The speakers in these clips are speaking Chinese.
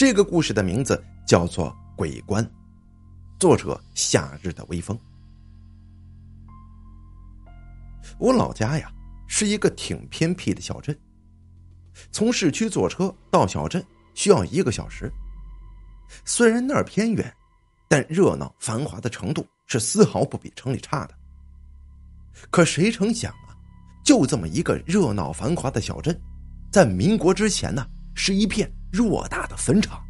这个故事的名字叫做《鬼关》，作者夏日的微风。我老家呀是一个挺偏僻的小镇，从市区坐车到小镇需要一个小时。虽然那儿偏远，但热闹繁华的程度是丝毫不比城里差的。可谁成想啊，就这么一个热闹繁华的小镇，在民国之前呢，是一片偌大的坟场。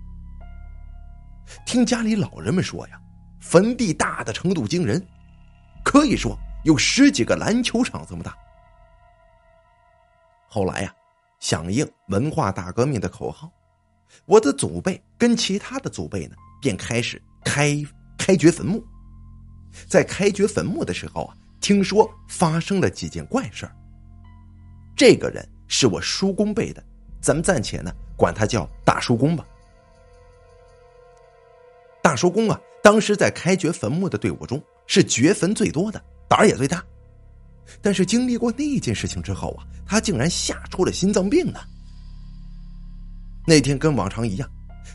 听家里老人们说呀，坟地大的程度惊人，可以说有十几个篮球场这么大。后来呀，响应文化大革命的口号，我的祖辈跟其他的祖辈呢，便开始开开掘坟墓。在开掘坟墓的时候啊。听说发生了几件怪事。这个人是我叔公辈的，咱们暂且呢管他叫大叔公吧。大叔公啊，当时在开掘坟墓的队伍中是掘坟最多的，胆儿也最大。但是经历过那件事情之后啊，他竟然吓出了心脏病呢。那天跟往常一样，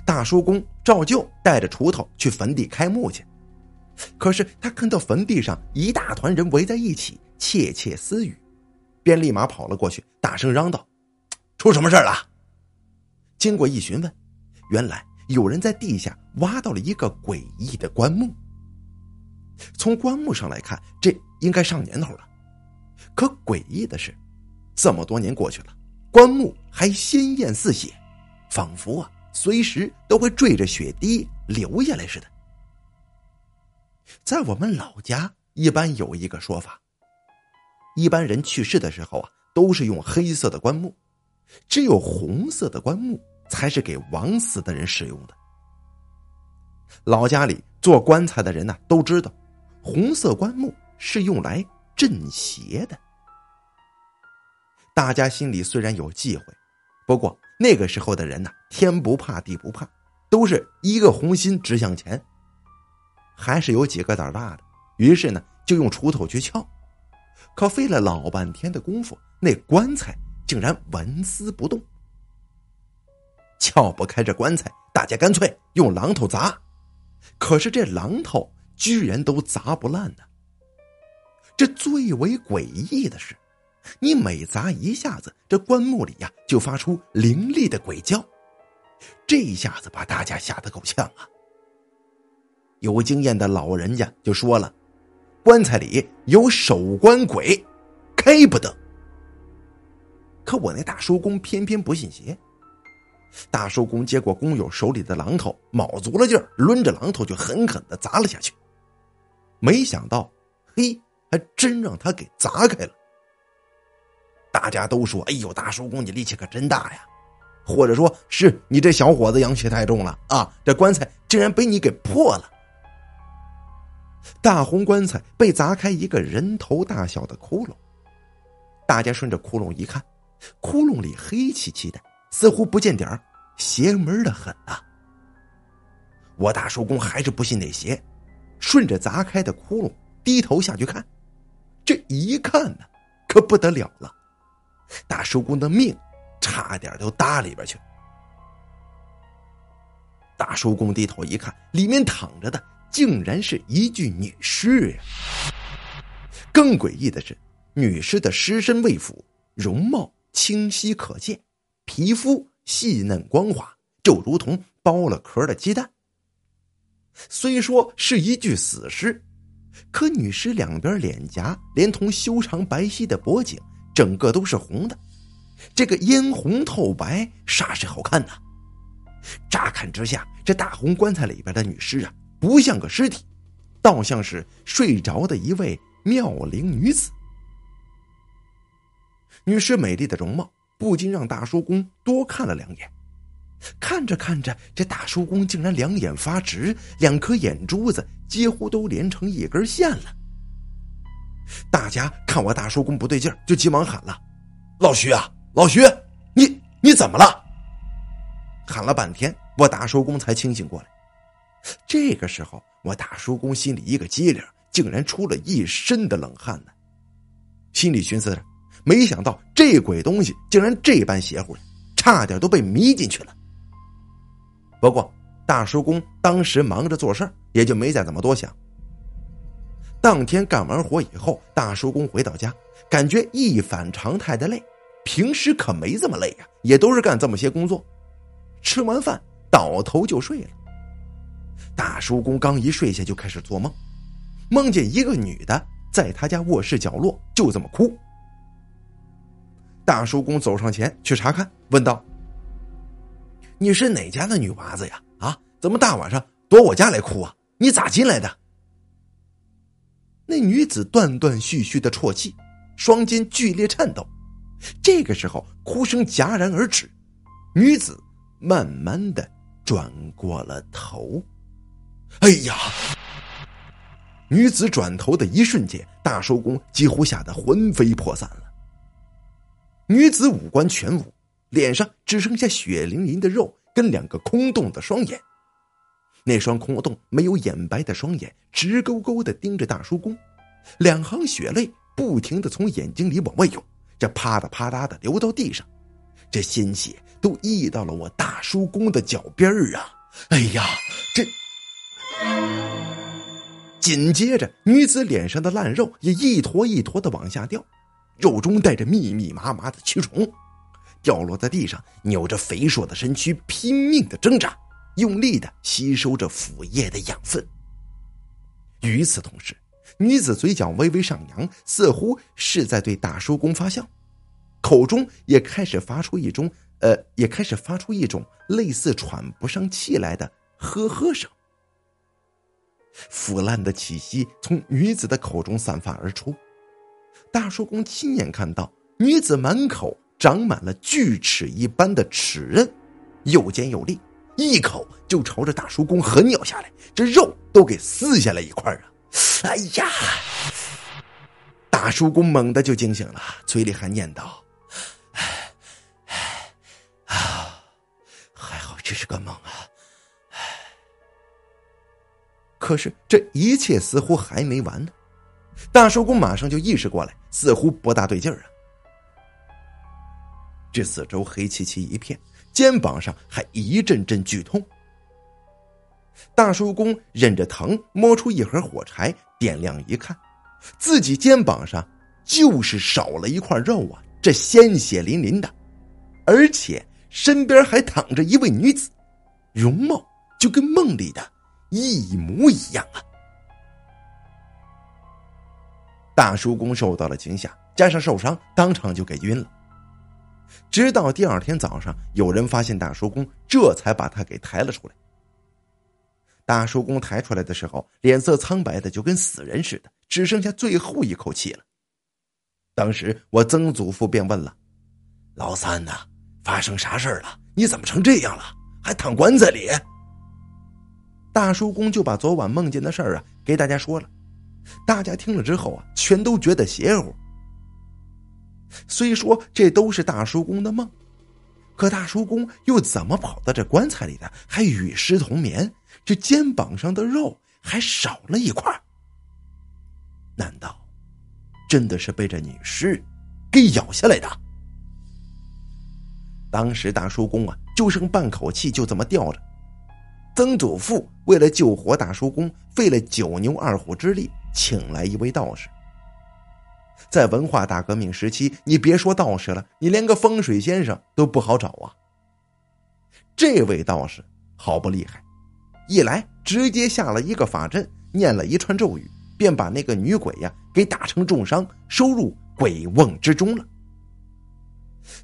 大叔公照旧带着锄头去坟地开墓去。可是他看到坟地上一大团人围在一起窃窃私语，便立马跑了过去，大声嚷道：“出什么事了？”经过一询问，原来有人在地下挖到了一个诡异的棺木。从棺木上来看，这应该上年头了。可诡异的是，这么多年过去了，棺木还鲜艳似血，仿佛啊随时都会坠着血滴流下来似的。在我们老家，一般有一个说法：一般人去世的时候啊，都是用黑色的棺木，只有红色的棺木才是给枉死的人使用的。老家里做棺材的人呢，都知道，红色棺木是用来镇邪的。大家心里虽然有忌讳，不过那个时候的人呢，天不怕地不怕，都是一个红心直向前。还是有几个胆大的，于是呢，就用锄头去撬，可费了老半天的功夫，那棺材竟然纹丝不动。撬不开这棺材，大家干脆用榔头砸，可是这榔头居然都砸不烂呢。这最为诡异的是，你每砸一下子，这棺木里呀就发出凌厉的鬼叫，这一下子把大家吓得够呛啊。有经验的老人家就说了：“棺材里有守棺鬼，开不得。”可我那大叔公偏偏不信邪。大叔公接过工友手里的榔头，卯足了劲儿，抡着榔头就狠狠的砸了下去。没想到，嘿，还真让他给砸开了。大家都说：“哎呦，大叔公你力气可真大呀！”或者说是你这小伙子阳气太重了啊！这棺材竟然被你给破了。大红棺材被砸开一个人头大小的窟窿，大家顺着窟窿一看，窟窿里黑漆漆的，似乎不见底儿，邪门的很啊！我大叔公还是不信那邪，顺着砸开的窟窿低头下去看，这一看呢，可不得了了，大叔公的命差点都搭里边去。大叔公低头一看，里面躺着的。竟然是一具女尸呀！更诡异的是，女尸的尸身未腐，容貌清晰可见，皮肤细嫩光滑，就如同剥了壳的鸡蛋。虽说是一具死尸，可女尸两边脸颊连同修长白皙的脖颈，整个都是红的，这个嫣红透白，煞是好看呐！乍看之下，这大红棺材里边的女尸啊。不像个尸体，倒像是睡着的一位妙龄女子。女尸美丽的容貌不禁让大叔公多看了两眼。看着看着，这大叔公竟然两眼发直，两颗眼珠子几乎都连成一根线了。大家看我大叔公不对劲儿，就急忙喊了：“老徐啊，老徐，你你怎么了？”喊了半天，我大叔公才清醒过来。这个时候，我大叔公心里一个机灵，竟然出了一身的冷汗呢。心里寻思着，没想到这鬼东西竟然这般邪乎，差点都被迷进去了。不过大叔公当时忙着做事也就没再怎么多想。当天干完活以后，大叔公回到家，感觉一反常态的累。平时可没这么累呀，也都是干这么些工作。吃完饭倒头就睡了。大叔公刚一睡下就开始做梦，梦见一个女的在他家卧室角落就这么哭。大叔公走上前去查看，问道：“你是哪家的女娃子呀？啊，怎么大晚上躲我家来哭啊？你咋进来的？”那女子断断续续的啜泣，双肩剧烈颤抖。这个时候，哭声戛然而止，女子慢慢的转过了头。哎呀！女子转头的一瞬间，大叔公几乎吓得魂飞魄散了。女子五官全无，脸上只剩下血淋淋的肉跟两个空洞的双眼。那双空洞没有眼白的双眼直勾勾的盯着大叔公，两行血泪不停的从眼睛里往外涌，这啪嗒啪嗒的流到地上，这鲜血都溢到了我大叔公的脚边儿啊！哎呀，这……紧接着，女子脸上的烂肉也一坨一坨的往下掉，肉中带着密密麻麻的蛆虫，掉落在地上，扭着肥硕的身躯拼命的挣扎。用力的吸收着腐液的养分。与此同时，女子嘴角微微上扬，似乎是在对大叔公发笑，口中也开始发出一种呃，也开始发出一种类似喘不上气来的呵呵声。腐烂的气息从女子的口中散发而出，大叔公亲眼看到女子满口长满了锯齿一般的齿刃，又尖又利。一口就朝着大叔公狠咬下来，这肉都给撕下来一块啊！哎呀！大叔公猛地就惊醒了，嘴里还念叨：“哎，哎啊，还好这是个梦啊！”可是这一切似乎还没完呢，大叔公马上就意识过来，似乎不大对劲儿啊！这四周黑漆漆一片。肩膀上还一阵阵剧痛。大叔公忍着疼，摸出一盒火柴，点亮一看，自己肩膀上就是少了一块肉啊！这鲜血淋淋的，而且身边还躺着一位女子，容貌就跟梦里的一模一样啊！大叔公受到了惊吓，加上受伤，当场就给晕了。直到第二天早上，有人发现大叔公，这才把他给抬了出来。大叔公抬出来的时候，脸色苍白的就跟死人似的，只剩下最后一口气了。当时我曾祖父便问了：“老三呐，发生啥事了？你怎么成这样了？还躺棺材里？”大叔公就把昨晚梦见的事儿啊给大家说了。大家听了之后啊，全都觉得邪乎。虽说这都是大叔公的梦，可大叔公又怎么跑到这棺材里的？还与尸同眠，这肩膀上的肉还少了一块。难道真的是被这女尸给咬下来的？当时大叔公啊，就剩半口气，就这么吊着。曾祖父为了救活大叔公，费了九牛二虎之力，请来一位道士。在文化大革命时期，你别说道士了，你连个风水先生都不好找啊。这位道士好不厉害，一来直接下了一个法阵，念了一串咒语，便把那个女鬼呀给打成重伤，收入鬼瓮之中了。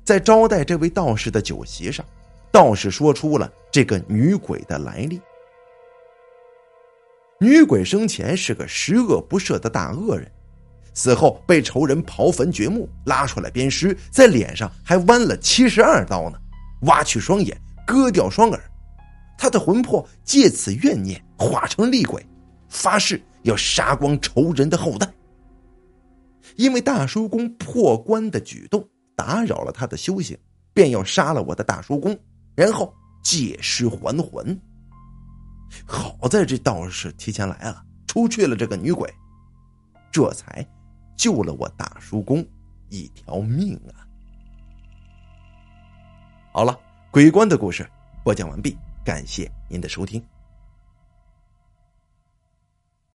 在招待这位道士的酒席上，道士说出了这个女鬼的来历。女鬼生前是个十恶不赦的大恶人。死后被仇人刨坟掘墓，拉出来鞭尸，在脸上还剜了七十二刀呢，挖去双眼，割掉双耳，他的魂魄借此怨念化成厉鬼，发誓要杀光仇人的后代。因为大叔公破关的举动打扰了他的修行，便要杀了我的大叔公，然后借尸还魂。好在这道士提前来了，除去了这个女鬼，这才。救了我大叔公一条命啊！好了，鬼官的故事播讲完毕，感谢您的收听。